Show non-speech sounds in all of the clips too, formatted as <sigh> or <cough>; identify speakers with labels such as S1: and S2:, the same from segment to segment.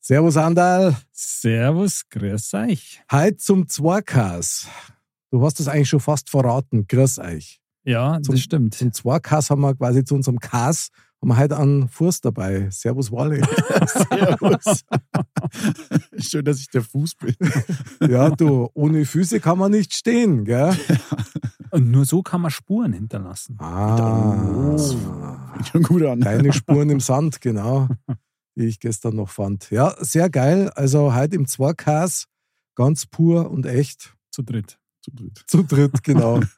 S1: Servus Andal.
S2: Servus, grüß euch.
S1: Heute zum Zwarkas. Du hast es eigentlich schon fast verraten. Grüß euch.
S2: Ja,
S1: Zum-
S2: das stimmt.
S1: Zum Zwarkas haben wir quasi zu unserem Kas haben wir heute einen Fuß dabei. Servus Wally. <laughs>
S3: Servus. <laughs> Schön, dass ich der Fuß bin. <laughs>
S1: ja, du, ohne Füße kann man nicht stehen, gell?
S2: Und nur so kann man Spuren hinterlassen.
S1: Ah,
S3: Fängt schon gut an.
S1: kleine Spuren im Sand, genau, die ich gestern noch fand. Ja, sehr geil. Also heute im Zwarkas, ganz pur und echt.
S2: Zu dritt.
S3: Zu dritt.
S1: Zu dritt, genau. <laughs>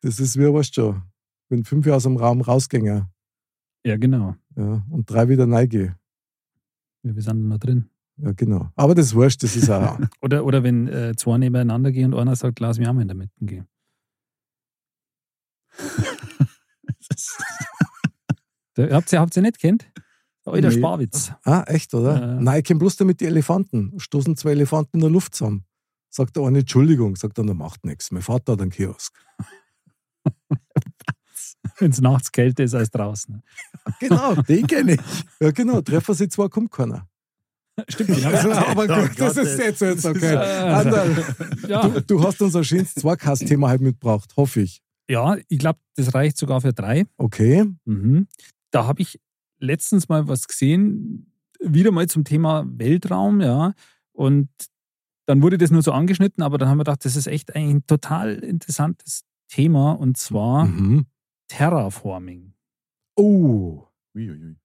S1: Das ist wie weißt schon, wenn fünf aus dem Raum rausgänge
S2: Ja, genau.
S1: ja, und drei wieder neige.
S2: Ja, wir sind noch drin.
S1: Ja, genau. Aber das ist wurscht, das ist auch. <laughs>
S2: Oder, oder wenn äh, zwei nebeneinander gehen und einer sagt, lass mich auch mal in der Mitte gehen. <laughs> Habt ihr habt ihr nicht kennt? Der alter
S1: Nee.
S2: Sparwitz.
S1: ah, echt, oder?
S2: Ja.
S1: Nein, ich kenne bloß damit die Elefanten. Stoßen zwei Elefanten in der Luft zusammen. Sagt der eine, Entschuldigung, sagt er, der macht nichts. Mein Vater hat einen Kiosk. <laughs>
S2: Wenn es nachts kälter ist als draußen.
S1: Genau,
S3: Den kenne ich.
S1: ja, genau. Treffen sie zwei, kommt keiner.
S2: Stimmt, genau. <laughs>
S1: Also, aber
S3: Oh
S1: gut, das ist jetzt, jetzt okay. Anderl,
S2: ja.
S1: du, du hast unser schönes Zweikast-Thema halt mitgebracht, hoffe ich.
S2: ja, ich glaube, das reicht sogar für drei.
S1: Okay.
S2: Mhm. Da habe ich letztens mal was gesehen, wieder mal zum Thema Weltraum, ja. Und dann wurde das nur so angeschnitten, aber dann haben wir gedacht, das ist echt ein total interessantes Thema und zwar
S1: Mhm.
S2: Terraforming.
S1: Oh,
S3: Uiuiui.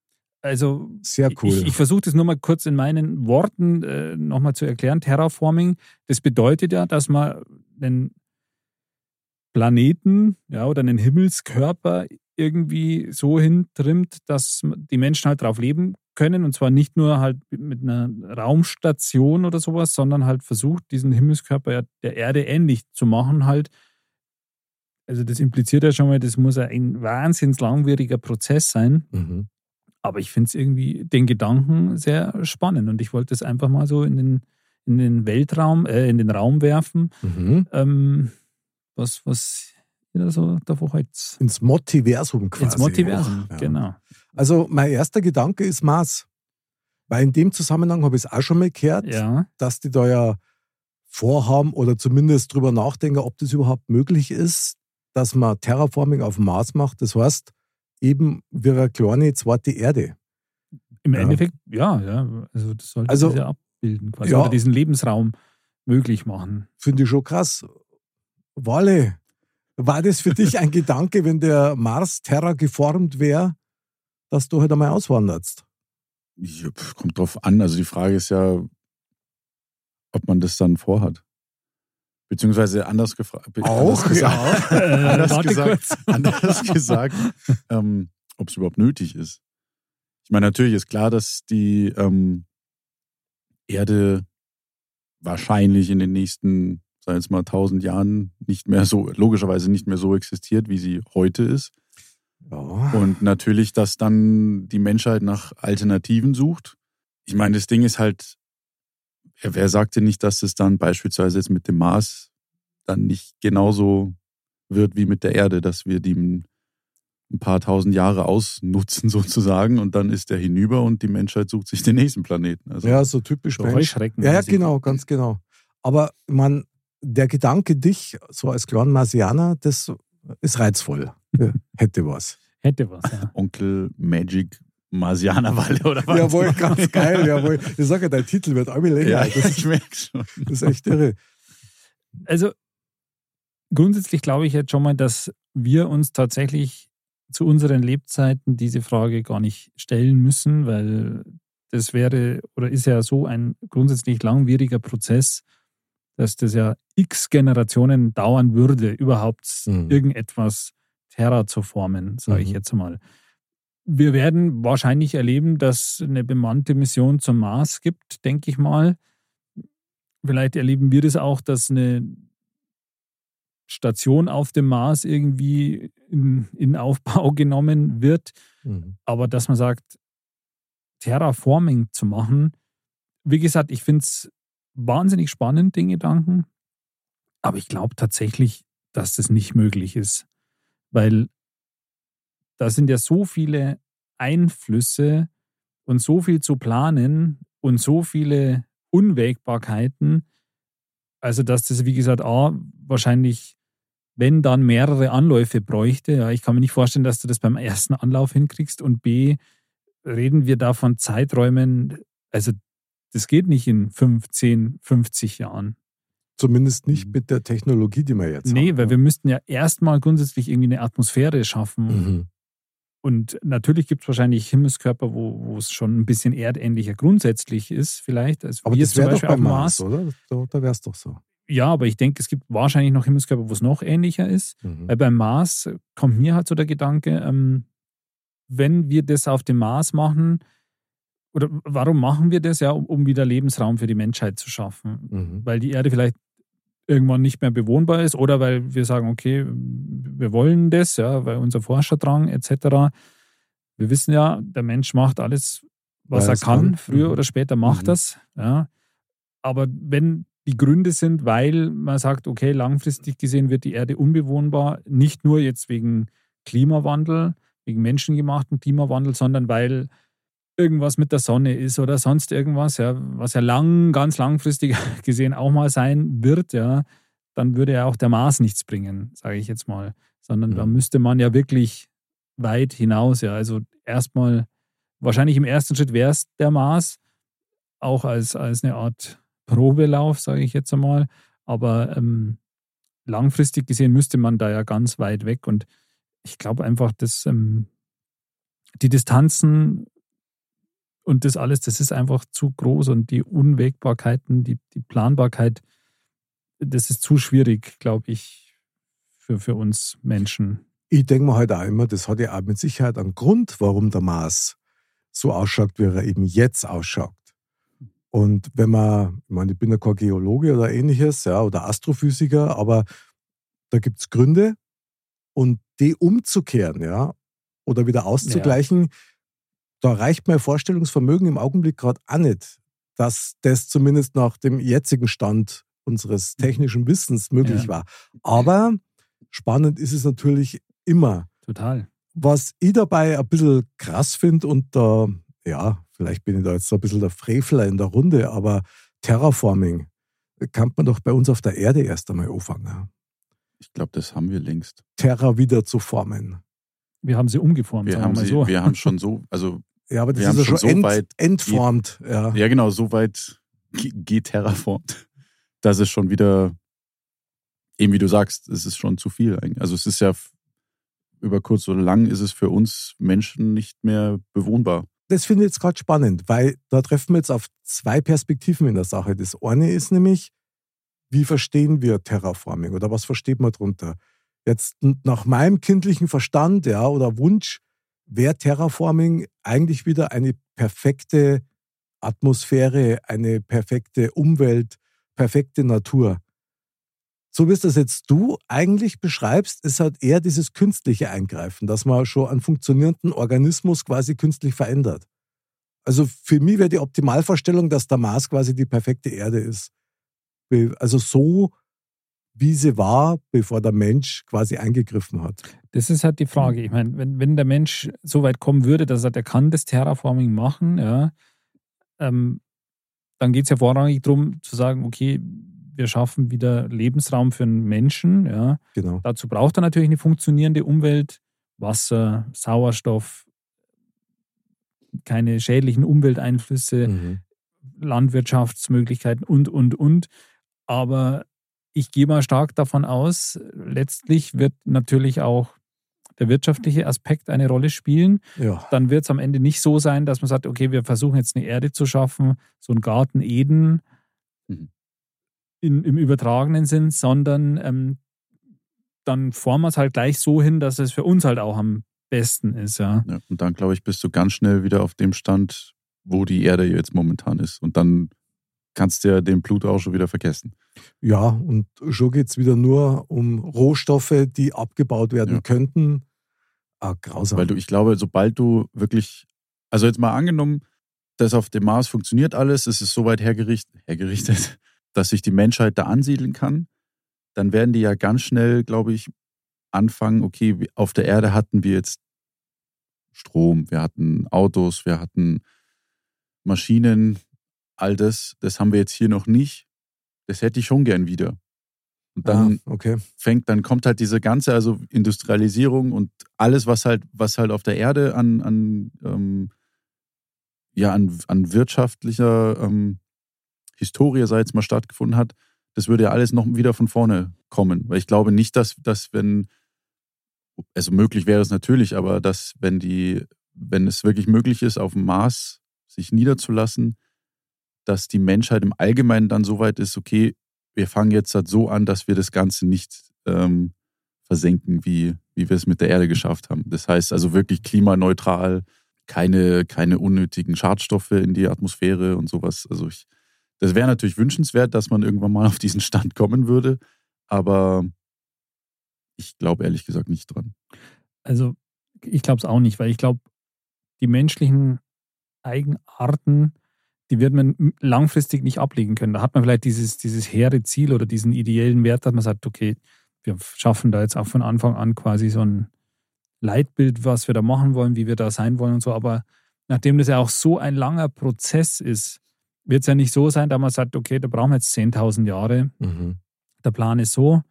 S2: Also
S1: sehr cool.
S2: ich, ich versuche das nur mal kurz in meinen Worten äh, nochmal zu erklären. Terraforming, das bedeutet ja, dass man einen Planeten ja, oder einen Himmelskörper irgendwie so hintrimmt, dass die Menschen halt drauf leben können. Und zwar nicht nur halt mit einer Raumstation oder sowas, sondern halt versucht, diesen Himmelskörper ja der Erde ähnlich zu machen. Halt. Also das impliziert ja schon mal, das muss ein wahnsinns langwieriger Prozess sein.
S1: mhm.
S2: Aber ich finde es irgendwie den Gedanken sehr spannend und ich wollte es einfach mal so in den, in den Weltraum, äh, in den Raum werfen,
S1: Mhm.
S2: ähm, was, was da so davor heute
S1: Ins Multiversum quasi.
S2: ins Multiversum,
S1: Ja.
S2: genau.
S1: Also mein erster Gedanke ist Mars. Weil in dem Zusammenhang habe ich es auch schon mal gehört,
S2: Ja,
S1: dass die da ja vorhaben oder zumindest drüber nachdenken, ob das überhaupt möglich ist, dass man Terraforming auf dem Mars macht. Das heißt, eben wie eine kleine zweite Erde.
S2: im
S1: Ja.
S2: Endeffekt, ja, ja. Also das sollte
S1: Also,
S2: das ja abbilden quasi.
S1: ja.
S2: Diesen Lebensraum möglich machen.
S1: Finde ich schon krass. Walle, war das für dich ein <laughs> Gedanke, wenn der Mars Terra geformt wäre, dass du halt einmal auswanderst?
S3: Ja, kommt drauf an. Also die Frage ist ja, ob man das dann vorhat. Beziehungsweise anders gefragt.
S1: Auch,
S3: anders <laughs> gesagt, <laughs>
S2: Äh,
S3: anders gesagt, anders gesagt ähm, ob es überhaupt nötig ist. Ich meine, natürlich ist klar, dass die ähm, Erde wahrscheinlich in den nächsten, sagen wir jetzt mal, tausend Jahren nicht mehr so, logischerweise nicht mehr so existiert, wie sie heute ist.
S1: Ja.
S3: Und natürlich, dass dann die Menschheit nach Alternativen sucht. Ich meine, das Ding ist halt, wer wer sagte nicht, dass es dann beispielsweise jetzt mit dem Mars dann nicht genauso wird wie mit der Erde, dass wir die ein paar tausend Jahre ausnutzen <laughs> sozusagen und dann ist der hinüber und die Menschheit sucht sich den nächsten Planeten. Also
S1: ja, so typisch
S2: So
S1: Mensch.
S2: Heuschrecken.
S1: Ja, ja, genau, ganz genau. Aber man, der Gedanke, dich so als kleinen Marsianer, das ist reizvoll. <laughs> Hätte was.
S2: Hätte was, ja. <laughs>
S3: Onkel Magic Marsianerwalle oder was?
S1: Jawohl, <laughs> ganz geil, jawohl. Ich sage ja, dein Titel wird immer länger.
S3: Ja,
S1: Das,
S3: ich merke schon.
S1: das ist echt irre.
S2: Also grundsätzlich glaube ich jetzt schon mal, dass wir uns tatsächlich zu unseren Lebzeiten diese Frage gar nicht stellen müssen, weil das wäre oder ist ja so ein grundsätzlich langwieriger Prozess, dass das ja x Generationen dauern würde, überhaupt
S1: Mhm.
S2: irgendetwas Terra zu formen, sage ich
S1: Mhm.
S2: jetzt mal. wir werden wahrscheinlich erleben, dass eine bemannte Mission zum Mars gibt, denke ich mal. Vielleicht erleben wir das auch, dass eine Station auf dem Mars irgendwie in, in Aufbau <laughs> genommen wird. Mhm. Aber dass man sagt, Terraforming zu machen, wie gesagt, ich finde es wahnsinnig spannend, den Gedanken. Aber ich glaube tatsächlich, dass das nicht möglich ist. Weil da sind ja so viele Einflüsse und so viel zu planen und so viele Unwägbarkeiten. Also, dass das, wie gesagt, A, wahrscheinlich, wenn dann mehrere Anläufe bräuchte. Ja, ich kann mir nicht vorstellen, dass du das beim ersten Anlauf hinkriegst. Und B, reden wir da von Zeiträumen, also das geht nicht in 15, 50 Jahren.
S1: Zumindest nicht mhm. mit der Technologie, die wir jetzt
S2: nee, haben. Nee, weil wir müssten ja erstmal grundsätzlich irgendwie eine Atmosphäre schaffen. Mhm. Und natürlich gibt es wahrscheinlich Himmelskörper, wo, wo es schon ein bisschen erdähnlicher grundsätzlich ist, vielleicht. Als
S1: aber das wäre doch beim Mars, Mars, oder? Da, da wäre es doch so.
S2: Ja, aber ich denke, es gibt wahrscheinlich noch Himmelskörper, wo es noch ähnlicher ist. Mhm. Weil beim Mars kommt mir halt so der Gedanke, ähm, wenn wir das auf dem Mars machen, oder warum machen wir das ja, um, um wieder Lebensraum für die Menschheit zu schaffen? Mhm. Weil die Erde vielleicht irgendwann nicht mehr bewohnbar ist oder weil wir sagen, okay, wir wollen das, ja, weil unser Forscherdrang etc. Wir wissen ja, der Mensch macht alles, was weil er kann, kann. früher mhm. oder später macht mhm. das. Ja. Aber wenn die Gründe sind, weil man sagt, okay, langfristig gesehen wird die Erde unbewohnbar, nicht nur jetzt wegen Klimawandel, wegen menschengemachten Klimawandel, sondern weil irgendwas mit der Sonne ist oder sonst irgendwas, ja, was ja lang, ganz langfristig <laughs> gesehen auch mal sein wird, ja, dann würde ja auch der Mars nichts bringen, sage ich jetzt mal. Sondern mhm. da müsste man ja wirklich weit hinaus, ja. Also erstmal, wahrscheinlich im ersten Schritt wäre es der Mars, auch als, als eine Art Probelauf, sage ich jetzt einmal. Aber ähm, langfristig gesehen müsste man da ja ganz weit weg. Und ich glaube einfach, dass ähm, die Distanzen und das alles, das ist einfach zu groß und die Unwägbarkeiten, die, die Planbarkeit, das ist zu schwierig, glaube ich, für, für uns Menschen.
S1: Ich denke mir halt auch immer, das hat ja auch mit Sicherheit einen Grund, warum der Mars so ausschaut, wie er eben jetzt ausschaut. Und wenn man, ich meine, ich bin ja kein Geologe oder ähnliches, ja, oder Astrophysiker, aber da gibt es Gründe und die umzukehren, ja, oder wieder auszugleichen, ja da reicht mein Vorstellungsvermögen im Augenblick gerade auch nicht, dass das zumindest nach dem jetzigen Stand unseres technischen Wissens möglich ja. war. Aber spannend ist es natürlich immer.
S2: Total.
S1: Was ich dabei ein bisschen krass finde und da, ja, vielleicht bin ich da jetzt ein bisschen der Frevler in der Runde, aber Terraforming kann man doch bei uns auf der Erde erst einmal anfangen.
S3: Ich glaube, das haben wir längst.
S1: Terra wieder zu formen.
S2: Wir haben sie umgeformt.
S3: Wir, haben, sie, so. wir haben <laughs> schon so, also
S1: ja, aber das ist ja schon, so ent, weit entformt.
S3: ja. ja, genau, so weit geht terraformt, dass es schon wieder, eben wie du sagst, es ist schon zu viel. Also es ist ja über kurz oder lang ist es für uns Menschen nicht mehr bewohnbar.
S1: Das finde ich jetzt gerade spannend, weil da treffen wir jetzt auf zwei Perspektiven in der Sache. Das eine ist nämlich, wie verstehen wir Terraforming oder was versteht man darunter? Jetzt nach meinem kindlichen Verstand ja, oder Wunsch wäre Terraforming eigentlich wieder eine perfekte Atmosphäre, eine perfekte Umwelt, perfekte Natur. So wie es das jetzt du eigentlich beschreibst, ist halt eher dieses künstliche Eingreifen, dass man schon einen funktionierenden Organismus quasi künstlich verändert. Also für mich wäre die Optimalvorstellung, dass der Mars quasi die perfekte Erde ist. Also so wie sie war, bevor der Mensch quasi eingegriffen hat.
S2: Das ist halt die Frage. Ich meine, wenn, wenn der Mensch so weit kommen würde, dass er der kann das Terraforming machen, ja, ähm, dann geht es ja vorrangig darum zu sagen, okay, wir schaffen wieder Lebensraum für einen Menschen. Ja.
S1: Genau.
S2: Dazu braucht er natürlich eine funktionierende Umwelt, Wasser, Sauerstoff, keine schädlichen Umwelteinflüsse, mhm. Landwirtschaftsmöglichkeiten und, und, und. Aber ich gehe mal stark davon aus, letztlich wird natürlich auch der wirtschaftliche Aspekt eine Rolle spielen. Ja. Dann wird es am Ende nicht so sein, dass man sagt, okay, wir versuchen jetzt eine Erde zu schaffen, so ein Garten Eden mhm. in, im übertragenen Sinn, sondern ähm, dann formen wir es halt gleich so hin, dass es für uns halt auch am besten ist, ja.
S3: ja und dann, glaube ich, bist du ganz schnell wieder auf dem Stand, wo die Erde jetzt momentan ist. Und dann kannst du ja den Pluto auch schon wieder vergessen.
S1: Ja, und schon geht es wieder nur um Rohstoffe, die abgebaut werden
S3: Ja.
S1: könnten. Ah, grausam.
S3: Weil du, ich glaube, sobald du wirklich, also jetzt mal angenommen, dass auf dem Mars funktioniert alles, es ist so weit hergerichtet, hergerichtet, <laughs> dass sich die Menschheit da ansiedeln kann, dann werden die ja ganz schnell, glaube ich, anfangen, okay, auf der Erde hatten wir jetzt Strom, wir hatten Autos, wir hatten Maschinen, all das, das haben wir jetzt hier noch nicht. Das hätte ich schon gern wieder. Und dann
S1: ah, okay.
S3: fängt, dann kommt halt diese ganze, also Industrialisierung und alles, was halt, was halt auf der Erde an, an, ähm, ja, an, an wirtschaftlicher ähm, Historie, sei jetzt mal stattgefunden hat, das würde ja alles noch wieder von vorne kommen. Weil ich glaube nicht, dass, dass wenn, also möglich wäre es natürlich, aber dass, wenn die, wenn es wirklich möglich ist, auf dem Mars sich niederzulassen, dass die Menschheit im Allgemeinen dann so weit ist, okay, wir fangen jetzt halt so an, dass wir das Ganze nicht ähm, versenken, wie, wie wir es mit der Erde geschafft haben. Das heißt also wirklich klimaneutral, keine, keine unnötigen Schadstoffe in die Atmosphäre und sowas. Also ich, das wäre natürlich wünschenswert, dass man irgendwann mal <laughs> auf diesen Stand kommen würde, aber ich glaube ehrlich gesagt nicht dran.
S2: Also ich glaube es auch nicht, weil ich glaube, die menschlichen Eigenarten, die wird man langfristig nicht ablegen können. Da hat man vielleicht dieses, dieses hehre Ziel oder diesen ideellen Wert, dass man sagt, okay, wir schaffen da jetzt auch von Anfang an quasi so ein Leitbild, was wir da machen wollen, wie wir da sein wollen und so. Aber nachdem das ja auch so ein langer Prozess ist, wird es ja nicht so sein, dass man sagt, okay, da brauchen wir jetzt 10.000 Jahre,
S1: Mhm.
S2: der Plan ist so,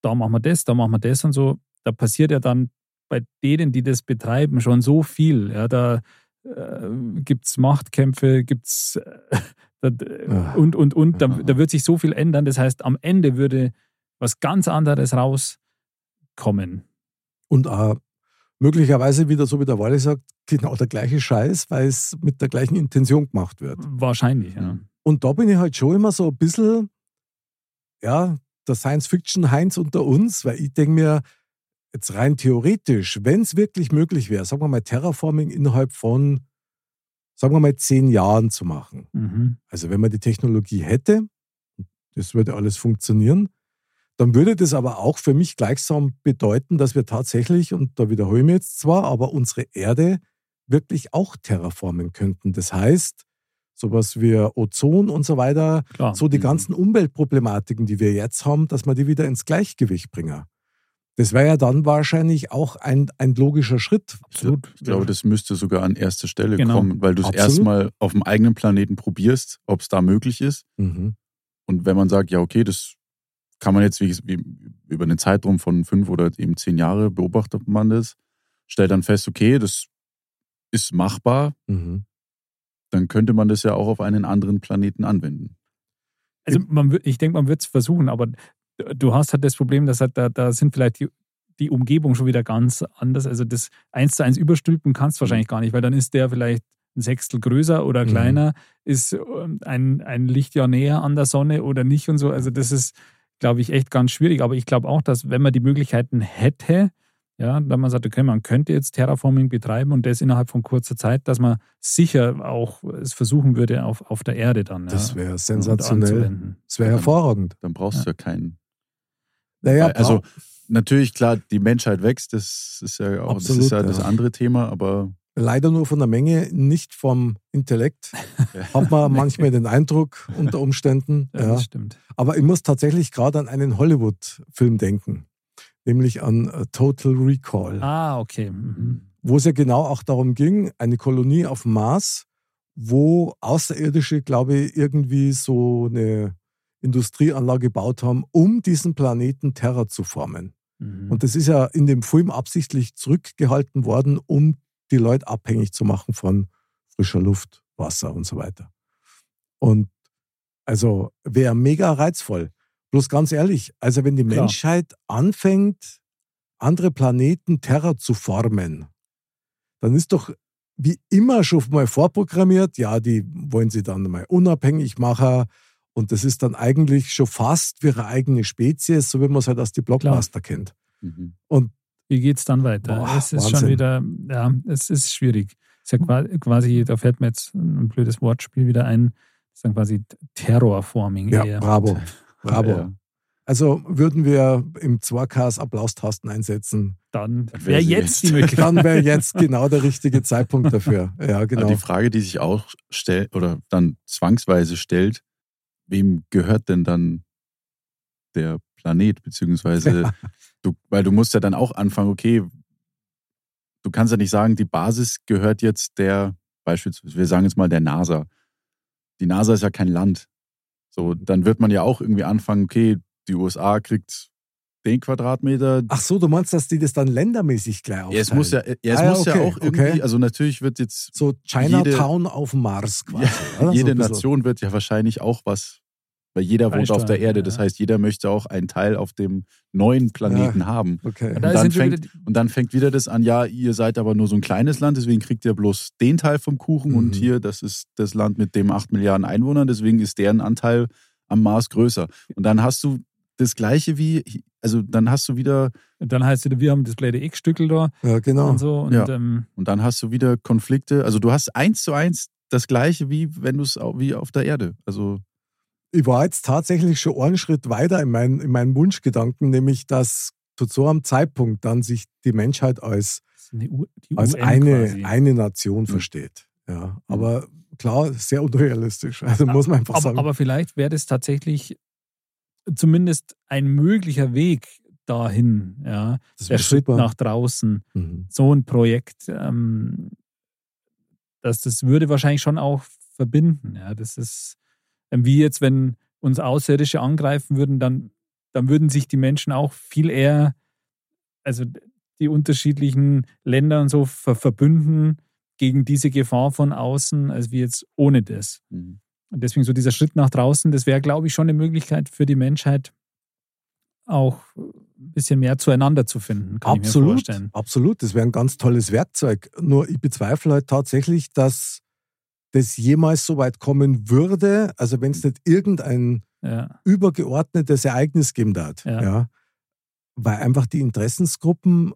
S2: da machen wir das, da machen wir das und so. Da passiert ja dann bei denen, die das betreiben, schon so viel. Ja, da äh, gibt es Machtkämpfe, gibt es <laughs> äh,
S1: Ah.
S2: und, und, und. Da, da wird sich so viel ändern. Das heißt, am Ende würde was ganz anderes rauskommen.
S1: Und auch möglicherweise wieder, so wie der Wally sagt, genau der gleiche Scheiß, weil es mit der gleichen Intention gemacht wird.
S2: Wahrscheinlich, ja.
S1: Und da bin ich halt schon immer so ein bisschen, ja, der Science-Fiction-Heinz unter uns, weil ich denke mir, jetzt rein theoretisch, wenn es wirklich möglich wäre, sagen wir mal Terraforming innerhalb von, sagen wir mal, zehn Jahren zu machen.
S2: Mhm.
S1: Also wenn man die Technologie hätte, das würde alles funktionieren, dann würde das aber auch für mich gleichsam bedeuten, dass wir tatsächlich, und da wiederhole ich mich jetzt zwar, aber unsere Erde wirklich auch terraformen könnten. Das heißt, sowas wie Ozon und so weiter,
S2: Klar.
S1: so die
S3: Mhm.
S1: ganzen Umweltproblematiken, die wir jetzt haben, dass wir die wieder ins Gleichgewicht bringen. Das wäre ja dann wahrscheinlich auch ein, ein logischer Schritt.
S2: Absolut.
S3: Ich glaube, das müsste sogar an erster Stelle
S2: Genau.
S3: kommen, weil du es erstmal auf dem eigenen Planeten probierst, ob es da möglich ist.
S1: Mhm.
S3: Und wenn man sagt, ja, okay, das kann man jetzt wie, wie, über einen Zeitraum von fünf oder eben zehn Jahre beobachtet man das, stellt dann fest, okay, das ist machbar,
S1: Mhm.
S3: dann könnte man das ja auch auf einen anderen Planeten anwenden.
S2: Also man, ich denke, man wird es versuchen, aber du hast halt das Problem, dass halt da, da sind vielleicht die, die Umgebung schon wieder ganz anders. Also das eins zu eins überstülpen kannst du wahrscheinlich gar nicht, weil dann ist der vielleicht ein Sechstel größer oder
S1: Mhm.
S2: kleiner, ist ähm, ein, ein Lichtjahr näher an der Sonne oder nicht und so. Also das ist, glaube ich, echt ganz schwierig. Aber ich glaube auch, dass wenn man die Möglichkeiten hätte, ja, wenn man sagt, okay, man könnte jetzt Terraforming betreiben und das innerhalb von kurzer Zeit, dass man sicher auch es versuchen würde auf, auf der Erde dann.
S1: Das
S2: ja,
S1: wäre
S2: und
S1: sensationell. Das wäre hervorragend.
S3: Dann brauchst du ja keinen.
S1: Naja,
S3: also natürlich, klar, die Menschheit wächst, das ist ja auch das,
S1: Absolut,
S3: ist ja das
S1: ja.
S3: andere Thema, aber
S1: leider nur von der Menge, nicht vom Intellekt. <laughs> Hat man manchmal den Eindruck unter Umständen.
S2: Ja, <laughs>
S1: Ja.
S2: das stimmt.
S1: Aber ich muss tatsächlich gerade an einen Hollywood-Film denken, nämlich an äh, Total Recall,
S2: Ah, okay. Mhm.
S1: wo es ja genau auch darum ging, eine Kolonie auf dem Mars, wo Außerirdische, glaube ich, irgendwie so eine Industrieanlage gebaut haben, um diesen Planeten Terra zu formen.
S2: Mhm.
S1: Und das ist ja in dem Film absichtlich zurückgehalten worden, um die Leute abhängig zu machen von frischer Luft, Wasser und so weiter. Und also wäre mega reizvoll. Bloß ganz ehrlich, also wenn die
S2: Klar.
S1: Menschheit anfängt, andere Planeten Terra zu formen, dann ist doch wie immer schon mal vorprogrammiert, ja, die wollen sie dann mal unabhängig machen. Und das ist dann eigentlich schon fast wie ihre eigene Spezies, so wie man es halt aus die Blockbuster kennt.
S3: mhm.
S2: Wie geht es dann weiter?
S1: Boah,
S2: es ist
S1: Wahnsinn.
S2: schon wieder, ja, es ist schwierig. Es ist ja qua- quasi, da fällt mir jetzt ein blödes Wortspiel wieder ein, das ist dann quasi Terrorforming
S1: Ja,
S2: eher.
S1: bravo. <laughs> Bravo.
S3: Ja.
S1: Also würden wir im 2Ks Applaustasten einsetzen,
S2: Dann wäre jetzt die Möglichkeit.
S1: dann wäre jetzt genau der richtige Zeitpunkt dafür. <laughs> Ja,
S3: Aber
S1: genau.
S3: die Frage, die sich auch stellt oder dann zwangsweise stellt, wem gehört denn dann der Planet? Beziehungsweise, du, weil du musst ja dann auch anfangen, okay, du kannst ja nicht sagen, die Basis gehört jetzt der, beispielsweise, wir sagen jetzt mal der NASA. Die NASA ist ja kein Land. So, dann wird man ja auch irgendwie anfangen, okay, die USA kriegt den Quadratmeter,
S1: Ach so, du meinst, dass die das dann ländermäßig gleich
S3: ja,
S1: aufteilen?
S3: es muss ja, ja, es
S1: Ah, ja,
S3: muss ja
S1: okay,
S3: auch irgendwie,
S1: okay.
S3: also natürlich wird jetzt
S1: So Chinatown auf Mars quasi. <laughs> So
S3: jede
S1: bisschen.
S3: Nation wird ja wahrscheinlich auch was, weil jeder wohnt auf der Erde. Das
S2: ja.
S3: heißt, jeder möchte auch einen Teil auf dem neuen Planeten haben.
S1: Okay.
S3: Und
S2: Da
S3: dann, fängt,
S2: wieder
S3: und dann fängt wieder das an, ja, ihr seid aber nur so ein kleines Land, deswegen kriegt ihr bloß den Teil vom Kuchen
S1: Mhm.
S3: und hier, das ist das Land mit dem 8 Milliarden Einwohnern, deswegen ist deren Anteil am Mars größer. Und dann hast du das gleiche wie, also dann hast du wieder,
S2: Und dann heißt es wir haben das blöde X-Stückel da
S1: Ja, genau.
S2: und so. Und
S3: Ja.
S2: ähm,
S3: und dann hast du wieder Konflikte. Also du hast eins zu eins das gleiche wie wenn du es wie auf der Erde. Also
S1: Ich war jetzt tatsächlich schon einen Schritt weiter in, mein, in meinen Wunschgedanken, nämlich dass zu so einem Zeitpunkt dann sich die Menschheit als,
S2: die
S1: als eine,
S2: quasi.
S1: eine Nation
S3: Mhm.
S1: versteht. Ja, aber klar, sehr unrealistisch. Also muss man einfach
S2: aber,
S1: sagen.
S2: aber vielleicht wäre das tatsächlich zumindest ein möglicher Weg dahin, ja.
S1: das
S2: Der Schritt
S1: super.
S2: nach draußen.
S1: Mhm.
S2: so ein Projekt, ähm, das, das würde wahrscheinlich schon auch verbinden. Ja, das ist ähm, wie jetzt, wenn uns Außerirdische angreifen würden, dann, dann würden sich die Menschen auch viel eher, also die unterschiedlichen Länder und so ver verbünden gegen diese Gefahr von außen, als wie jetzt ohne das.
S3: mhm.
S2: Und deswegen so dieser Schritt nach draußen, das wäre, glaube ich, schon eine Möglichkeit für die Menschheit, auch ein bisschen mehr zueinander zu finden, kann ich mir
S1: Absolut,
S2: vorstellen.
S1: absolut. Das wäre ein ganz tolles Werkzeug. Nur ich bezweifle halt tatsächlich, dass das jemals so weit kommen würde, also wenn es nicht irgendein
S2: Ja.
S1: übergeordnetes Ereignis geben hat.
S2: Ja.
S1: Weil einfach die Interessensgruppen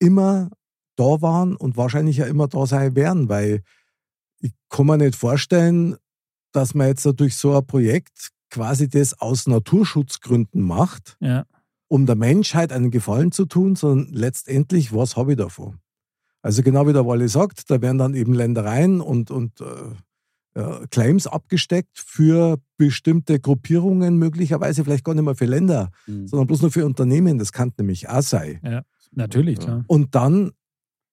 S1: immer da waren und wahrscheinlich ja immer da sein werden, weil ich kann mir nicht vorstellen, dass man jetzt durch so ein Projekt quasi das aus Naturschutzgründen macht,
S2: Ja.
S1: um der Menschheit einen Gefallen zu tun, sondern letztendlich, was habe ich davon? Also genau wie der Wally sagt, da werden dann eben Ländereien und, und äh, ja, Claims abgesteckt für bestimmte Gruppierungen, möglicherweise vielleicht gar nicht mehr für Länder,
S3: Mhm.
S1: sondern bloß nur für Unternehmen. Das kann nämlich auch sein.
S2: Natürlich,
S3: Ja.
S2: klar.
S1: Und dann,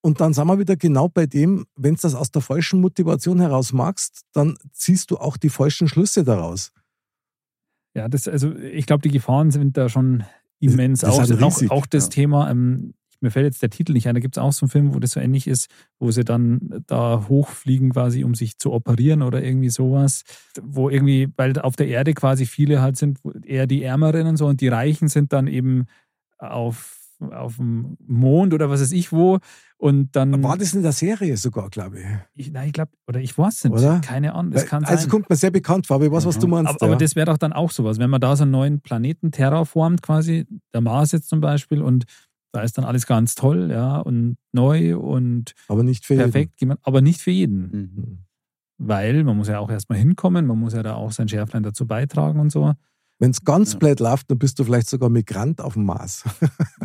S1: und dann sind wir wieder genau bei dem, wenn du das aus der falschen Motivation heraus magst, dann ziehst du auch die falschen Schlüsse daraus.
S2: Ja, das, also ich glaube, die Gefahren sind da schon immens. Auch,
S1: sind
S2: auch,
S1: riesig,
S2: auch das
S3: ja.
S2: Thema, ähm, mir fällt jetzt der Titel nicht ein, da gibt es auch so einen Film, wo das so ähnlich ist, wo sie dann da hochfliegen quasi, um sich zu operieren oder irgendwie sowas. Wo irgendwie, weil auf der Erde quasi viele halt sind, eher die Ärmeren und so und die Reichen sind dann eben auf, auf dem Mond oder was weiß ich wo. Und dann.
S1: War das in der Serie sogar, glaube ich.
S2: Ich, nein, ich glaube, oder ich weiß nicht,
S1: Oder?
S2: keine Ahnung. Das kann
S1: also
S2: sein.
S1: kommt mir sehr bekannt vor, aber ich weiß, was du meinst.
S2: Aber, aber
S1: ja.
S2: das wäre doch dann auch sowas, wenn man da so einen neuen Planeten terraformt, quasi, der Mars jetzt zum Beispiel, und da ist dann alles ganz toll, ja, und neu und
S1: aber nicht für
S2: perfekt, gemacht, aber nicht für jeden.
S3: Mhm.
S1: jeden.
S2: Weil man muss ja auch erstmal hinkommen, man muss ja da auch sein Schärflein dazu beitragen und so.
S1: Wenn es ganz
S3: Ja.
S1: blöd läuft, dann bist du vielleicht sogar Migrant auf dem Mars.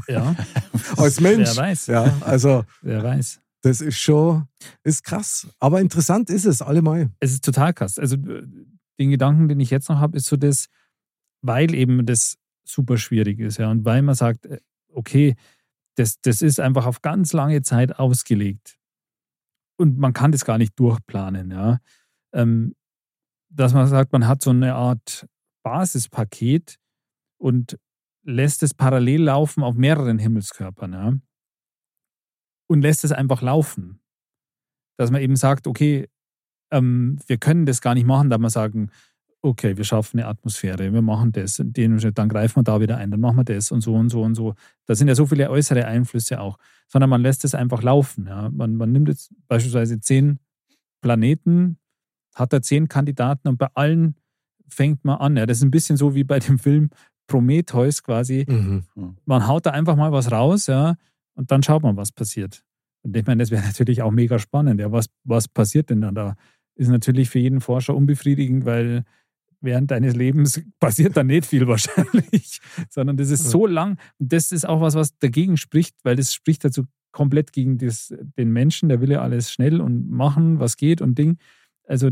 S2: Ja, <laughs>
S1: Als Mensch.
S2: wer weiß,
S1: Ja, also
S2: wer weiß.
S1: das ist schon, ist krass. Aber interessant ist es allemal.
S2: Es ist total krass. Also äh, den Gedanken, den ich jetzt noch habe, ist so das, weil eben das super schwierig ist, ja, und weil man sagt, äh, okay, das, das ist einfach auf ganz lange Zeit ausgelegt. Und man kann das gar nicht durchplanen, ja. Ähm, dass man sagt, man hat so eine Art Basispaket und lässt es parallel laufen auf mehreren Himmelskörpern, ja. Und lässt es einfach laufen. Dass man eben sagt, okay, ähm, wir können das gar nicht machen, da wir sagen, okay, wir schaffen eine Atmosphäre, wir machen das, dann greifen wir da wieder ein, dann machen wir das und so und so und so. Da sind ja so viele äußere Einflüsse auch, sondern man lässt es einfach laufen. Ja. Man, man nimmt jetzt beispielsweise zehn Planeten, hat da zehn Kandidaten und bei allen fängt man an. Ja. Das ist ein bisschen so wie bei dem Film Prometheus quasi.
S1: Mhm.
S2: Man haut da einfach mal was raus, ja, Und dann schaut man, was passiert. Und ich meine, das wäre <laughs> natürlich auch mega spannend. Ja, was, was passiert denn dann da? Ist natürlich für jeden Forscher unbefriedigend, weil während deines Lebens <laughs> passiert da nicht viel wahrscheinlich, <laughs> sondern das ist so lang. Und das ist auch was, was dagegen spricht, weil das spricht dazu komplett gegen das, den Menschen, der will ja alles schnell und machen, was geht und Ding. Also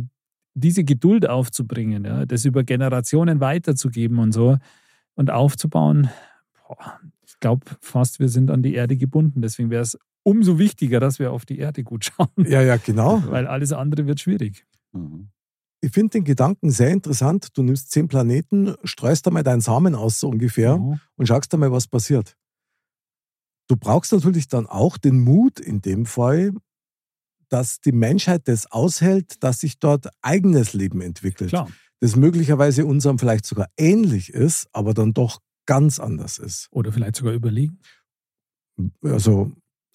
S2: diese Geduld aufzubringen, ja, das über Generationen weiterzugeben und so und aufzubauen, boah, ich glaube fast, wir sind an die Erde gebunden. Deswegen wäre es umso wichtiger, dass wir auf die Erde gut <laughs> schauen.
S1: Ja, ja, genau.
S2: Weil alles andere wird schwierig.
S3: Mhm.
S1: Ich finde den Gedanken sehr interessant. Du nimmst zehn Planeten, streust da mal deinen Samen aus, so ungefähr,
S2: Mhm.
S1: und schaust da mal, was passiert. Du brauchst natürlich dann auch den Mut in dem Fall, dass die Menschheit das aushält, dass sich dort eigenes Leben entwickelt.
S2: Klar.
S1: Das möglicherweise unserem vielleicht sogar ähnlich ist, aber dann doch ganz anders ist.
S2: Oder vielleicht sogar überlegen.
S1: Also,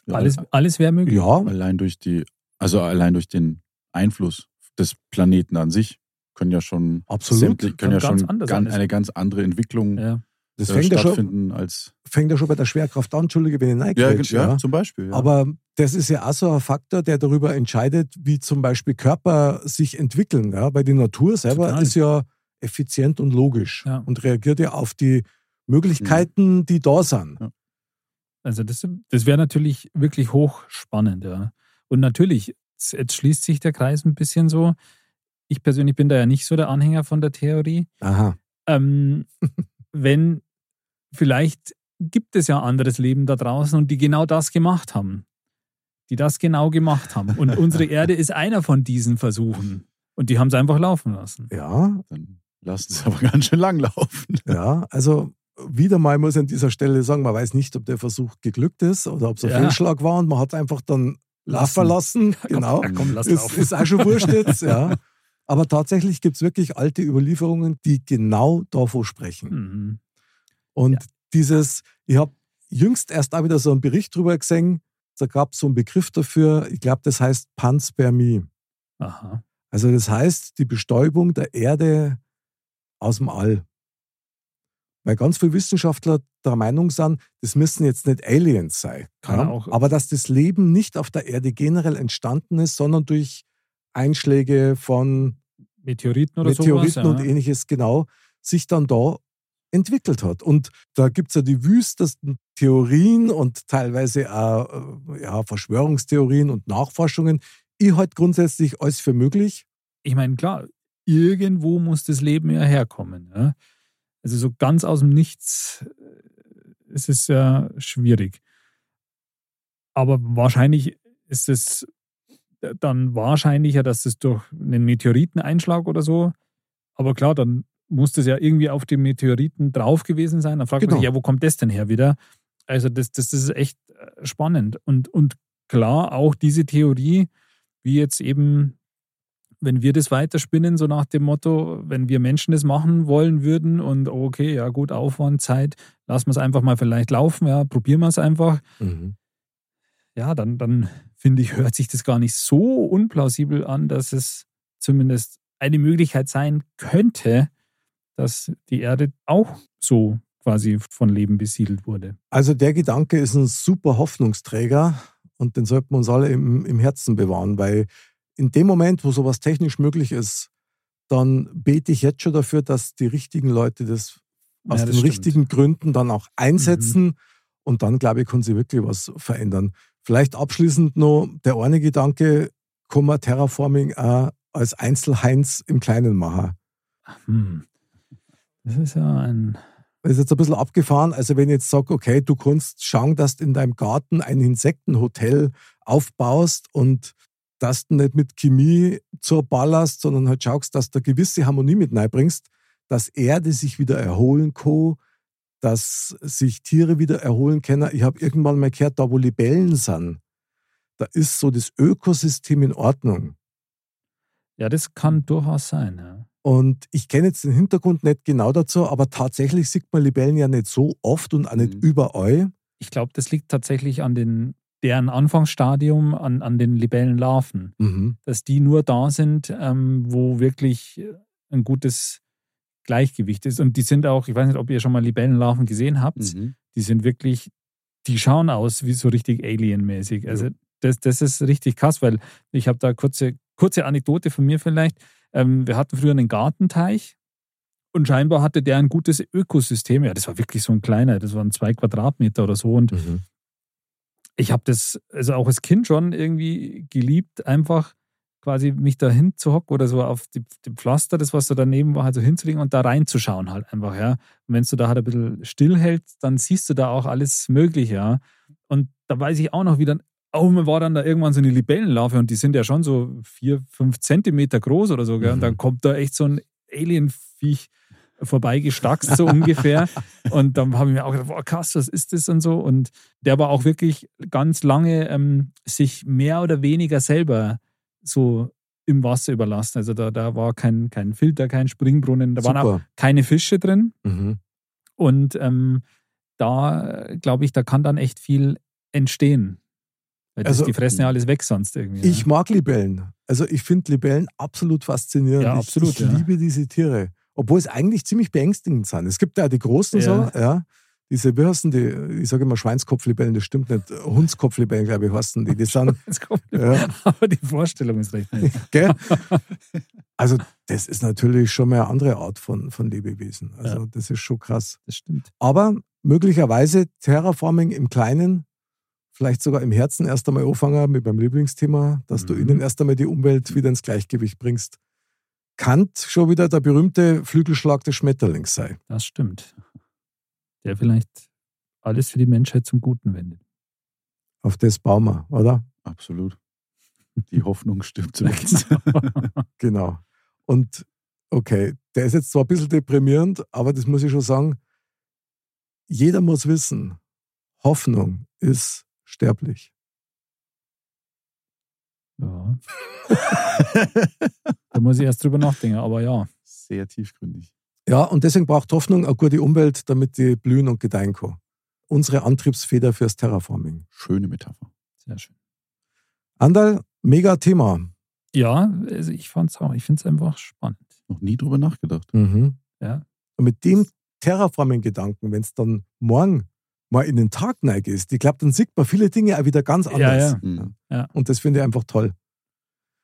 S2: Alles, alles wäre möglich.
S1: ja,
S3: Allein durch die, also allein durch den Einfluss des Planeten an sich können ja schon
S1: absolut.
S3: sämtlich, können ja
S2: ganz
S3: schon
S2: anders
S3: gan-
S2: alles.
S3: eine ganz andere Entwicklung
S2: Ja.
S1: Das
S3: äh,
S1: fängt ja, schon,
S3: als
S1: fängt ja schon bei der Schwerkraft an, Entschuldige, wenn ich
S3: ja,
S1: reingrätsche,
S3: ja, zum Beispiel. Ja.
S1: Aber das ist ja auch so ein Faktor, der darüber entscheidet, wie zum Beispiel Körper sich entwickeln. Ja? Weil die Natur selber
S2: Total.
S1: ist ja effizient und logisch
S2: Ja.
S1: und reagiert ja auf die Möglichkeiten, die da sind.
S3: Ja.
S2: Also das, das wäre natürlich wirklich hochspannend, ja. Und natürlich, jetzt jetzt schließt sich der Kreis ein bisschen so. Ich persönlich bin da ja nicht so der Anhänger von der Theorie.
S1: Aha.
S2: Ähm, <laughs> wenn vielleicht gibt es ja anderes Leben da draußen und die genau das gemacht haben. Die das genau gemacht haben. Und <laughs> unsere Erde ist einer von diesen Versuchen. Und die haben es einfach laufen lassen.
S1: Ja,
S3: Dann lassen sie aber ganz schön lang laufen. <laughs>
S1: ja. Also wieder mal muss ich an dieser Stelle sagen, man weiß nicht, ob der Versuch geglückt ist oder ob es ein
S2: Ja.
S1: Fehlschlag war und man hat einfach dann
S2: Lassen.
S1: laufen lassen. Genau.
S2: Ja, komm, lass
S1: ist,
S2: laufen.
S1: ist auch schon wurscht jetzt, <laughs> ja. Aber tatsächlich gibt es wirklich alte Überlieferungen, die genau davon sprechen.
S2: Mhm.
S1: Und dieses, ich habe jüngst erst auch wieder so einen Bericht drüber gesehen, da gab es so einen Begriff dafür, ich glaube, das heißt Panspermie.
S2: Aha.
S1: Also das heißt die Bestäubung der Erde aus dem All. Weil ganz viele Wissenschaftler der Meinung sind, das müssen jetzt nicht Aliens sein.
S2: Kann
S1: ja? Aber dass das Leben nicht auf der Erde generell entstanden ist, sondern durch Einschläge von
S2: Meteoriten oder
S1: Meteoriten
S2: sowas.
S1: und ähnliches genau sich dann da entwickelt hat. Und da gibt es ja die wüstesten Theorien und teilweise auch äh, ja, Verschwörungstheorien und Nachforschungen. Ich halte grundsätzlich alles für möglich.
S2: ich meine, klar, irgendwo muss das Leben ja herkommen. Ja? Also so ganz aus dem Nichts äh, ist es ja schwierig. Aber wahrscheinlich ist es dann wahrscheinlicher, dass es durch einen Meteoriteneinschlag oder so. Aber klar, dann muss das ja irgendwie auf dem Meteoriten drauf gewesen sein. Dann fragt
S1: Genau.
S2: man sich, ja, wo kommt das denn her wieder? Also das, das, das ist echt äh, spannend. Und, und klar, auch diese Theorie, wie jetzt eben wenn wir das weiterspinnen, so nach dem Motto, wenn wir Menschen das machen wollen würden und okay, ja gut, Aufwand, Zeit, lassen wir es einfach mal vielleicht laufen, ja, probieren wir es einfach, ja, dann, dann finde ich, hört sich das gar nicht so unplausibel an, dass es zumindest eine Möglichkeit sein könnte, dass die Erde auch so quasi von Leben besiedelt wurde.
S1: Also der Gedanke ist ein super Hoffnungsträger und den sollten wir uns alle im, im Herzen bewahren, weil in dem Moment, wo sowas technisch möglich ist, dann bete ich jetzt schon dafür, dass die richtigen Leute das aus
S2: Ja,
S1: den
S2: das stimmt.
S1: richtigen Gründen dann auch einsetzen und dann, glaube ich, kann sich wirklich was verändern. Vielleicht abschließend noch der eine Gedanke, kann man Terraforming auch als Einzelheinz im Kleinen machen.
S2: Hm. Das ist ja ein.
S1: Das ist jetzt ein bisschen abgefahren. Also wenn ich jetzt sage, okay, du kannst schauen, dass du in deinem Garten ein Insektenhotel aufbaust und dass du nicht mit Chemie zur ballerst, sondern halt schaust, dass du eine gewisse Harmonie mit reinbringst, dass Erde sich wieder erholen kann, dass sich Tiere wieder erholen können. Ich habe irgendwann mal gehört, da wo Libellen sind, da ist so das Ökosystem in Ordnung.
S2: Ja, das kann durchaus sein. Ja.
S1: Und ich kenne jetzt den Hintergrund nicht genau dazu, aber tatsächlich sieht man Libellen ja nicht so oft und auch nicht
S3: Mhm.
S1: überall.
S2: Ich glaube, das liegt tatsächlich an den, deren Anfangsstadium, an, an den Libellenlarven.
S1: Mhm.
S2: Dass die nur da sind, ähm, wo wirklich ein gutes Gleichgewicht ist. Und die sind auch, ich weiß nicht, ob ihr schon mal Libellenlarven gesehen habt,
S3: Mhm.
S2: die sind wirklich die schauen aus wie so richtig Alien-mäßig. Also das, das ist richtig krass, weil ich habe da kurze, kurze Anekdote von mir vielleicht. Ähm, wir hatten früher einen Gartenteich und scheinbar hatte der ein gutes Ökosystem. Ja, das war wirklich so ein kleiner, das waren zwei Quadratmeter oder so. Und
S1: Mhm.
S2: ich habe das, also auch als Kind schon irgendwie geliebt, einfach quasi mich da hinzuhocken oder so auf die, die Pflaster, das was da daneben war, halt so hinzulegen und da reinzuschauen halt einfach, ja. Und wenn du da halt ein bisschen stillhältst, dann siehst du da auch alles Mögliche, ja. Und da weiß ich auch noch, wie dann, oh, mir war dann da irgendwann so eine Libellenlarve und die sind ja schon so vier, fünf Zentimeter groß oder so, gell? Und
S1: Mhm.
S2: dann kommt da echt so ein Alienviech vorbeigestackst, so ungefähr. <laughs> Und dann habe ich mir auch gedacht, boah, krass, was ist das und so. Und der war auch wirklich ganz lange ähm, sich mehr oder weniger selber so im Wasser überlassen. Also da, da war kein, kein Filter, kein Springbrunnen, da waren auch
S1: Super.
S2: keine Fische drin.
S1: Mhm.
S2: Und ähm, da glaube ich, da kann dann echt viel entstehen. Weil das,
S1: Also,
S2: die fressen ja alles weg sonst irgendwie.
S1: Ich
S2: ja.
S1: mag Libellen. Also ich finde Libellen absolut faszinierend.
S2: Ja,
S1: Ich-
S2: absolut,
S1: Ich,
S2: ja.
S1: liebe diese Tiere. Obwohl es eigentlich ziemlich beängstigend sind. Es gibt ja die großen so, ja. Diese, wie heißen die, ich sage immer Schweinskopflibellen, das stimmt nicht. Hundskopflibellen, glaube ich, heißen die. Die <laughs> sind. <laughs>
S2: Aber die Vorstellung ist recht nett. <laughs>
S1: Also das ist natürlich schon mal eine andere Art von, von Lebewesen. Also das ist schon krass.
S2: Das stimmt.
S1: Aber möglicherweise Terraforming im Kleinen, vielleicht sogar im Herzen erst einmal anfangen mit meinem Lieblingsthema, dass du
S3: Mhm.
S1: ihnen erst einmal die Umwelt wieder ins Gleichgewicht bringst. Kant schon wieder der berühmte Flügelschlag des Schmetterlings sei.
S2: Das stimmt. Der vielleicht alles für die Menschheit zum Guten wendet.
S1: Auf das bauen wir, oder?
S3: Absolut. Die Hoffnung stirbt <laughs> zuletzt.
S1: Genau. Und okay, der ist jetzt zwar ein bisschen deprimierend, aber das muss ich schon sagen, jeder muss wissen, Hoffnung ist sterblich.
S2: Ja. da muss ich erst drüber nachdenken, aber ja.
S3: Sehr tiefgründig.
S1: Ja, und deswegen braucht Hoffnung eine gute Umwelt, damit die blühen und gedeihen kann. Unsere Antriebsfeder fürs Terraforming.
S3: Schöne Metapher.
S2: Sehr schön.
S1: Andal, mega Thema.
S2: Ja, also ich fand's auch. Ich finde es einfach spannend.
S3: Noch nie drüber nachgedacht.
S1: Mhm.
S2: Ja.
S1: Und mit dem Terraforming-Gedanken, wenn es dann morgen mal in den Tag neigest, ich glaube, dann sieht man viele Dinge auch wieder ganz anders.
S2: Ja,
S3: Mhm.
S1: Und das finde ich einfach toll.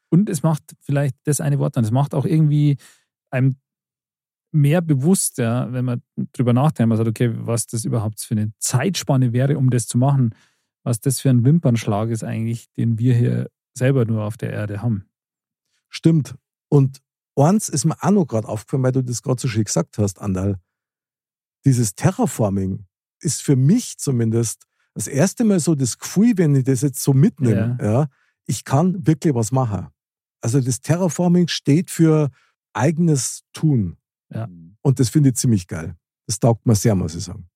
S2: Und es macht vielleicht das eine Wort dann, es macht auch irgendwie einem mehr bewusst, ja, wenn man drüber nachdenkt, man sagt, okay, was das überhaupt für eine Zeitspanne wäre, um das zu machen, was das für ein Wimpernschlag ist eigentlich, den wir hier selber nur auf der Erde haben.
S1: Stimmt. Und eins ist mir auch noch gerade aufgefallen, weil du das gerade so schön gesagt hast, Andal. Dieses Terraforming ist für mich zumindest das erste Mal so das Gefühl, wenn ich das jetzt so mitnehme, ja. ich kann wirklich was machen. Also das Terraforming steht für eigenes Tun.
S2: Ja.
S1: Und das finde ich ziemlich geil. Das taugt mir sehr, muss ich sagen.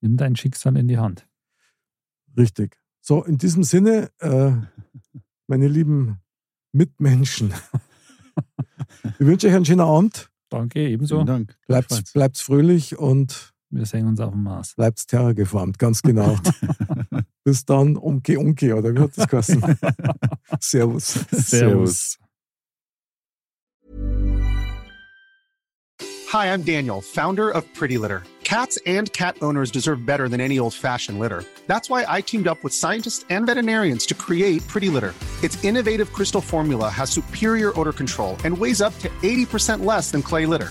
S2: Nimm dein Schicksal in die Hand.
S1: Richtig. So, in diesem Sinne, äh, meine lieben Mitmenschen, <laughs> ich wünsche euch einen schönen Abend.
S2: Danke, ebenso.
S3: Vielen Dank.
S1: Bleibt,
S3: Gleichfalls.
S1: bleibt fröhlich und
S2: Wir sehen uns auf dem Mars.
S1: bleibt terrageformt, ganz genau. <laughs> Bis dann, umke, umke, oder wie hat das geheißen? <laughs> Servus.
S3: Servus.
S4: Hi, I'm Daniel, founder of Pretty Litter. Cats and cat owners deserve better than any old fashioned litter. That's why I teamed up with scientists and veterinarians to create Pretty Litter. Its innovative crystal formula has superior odor control and weighs up to 80% less than clay litter.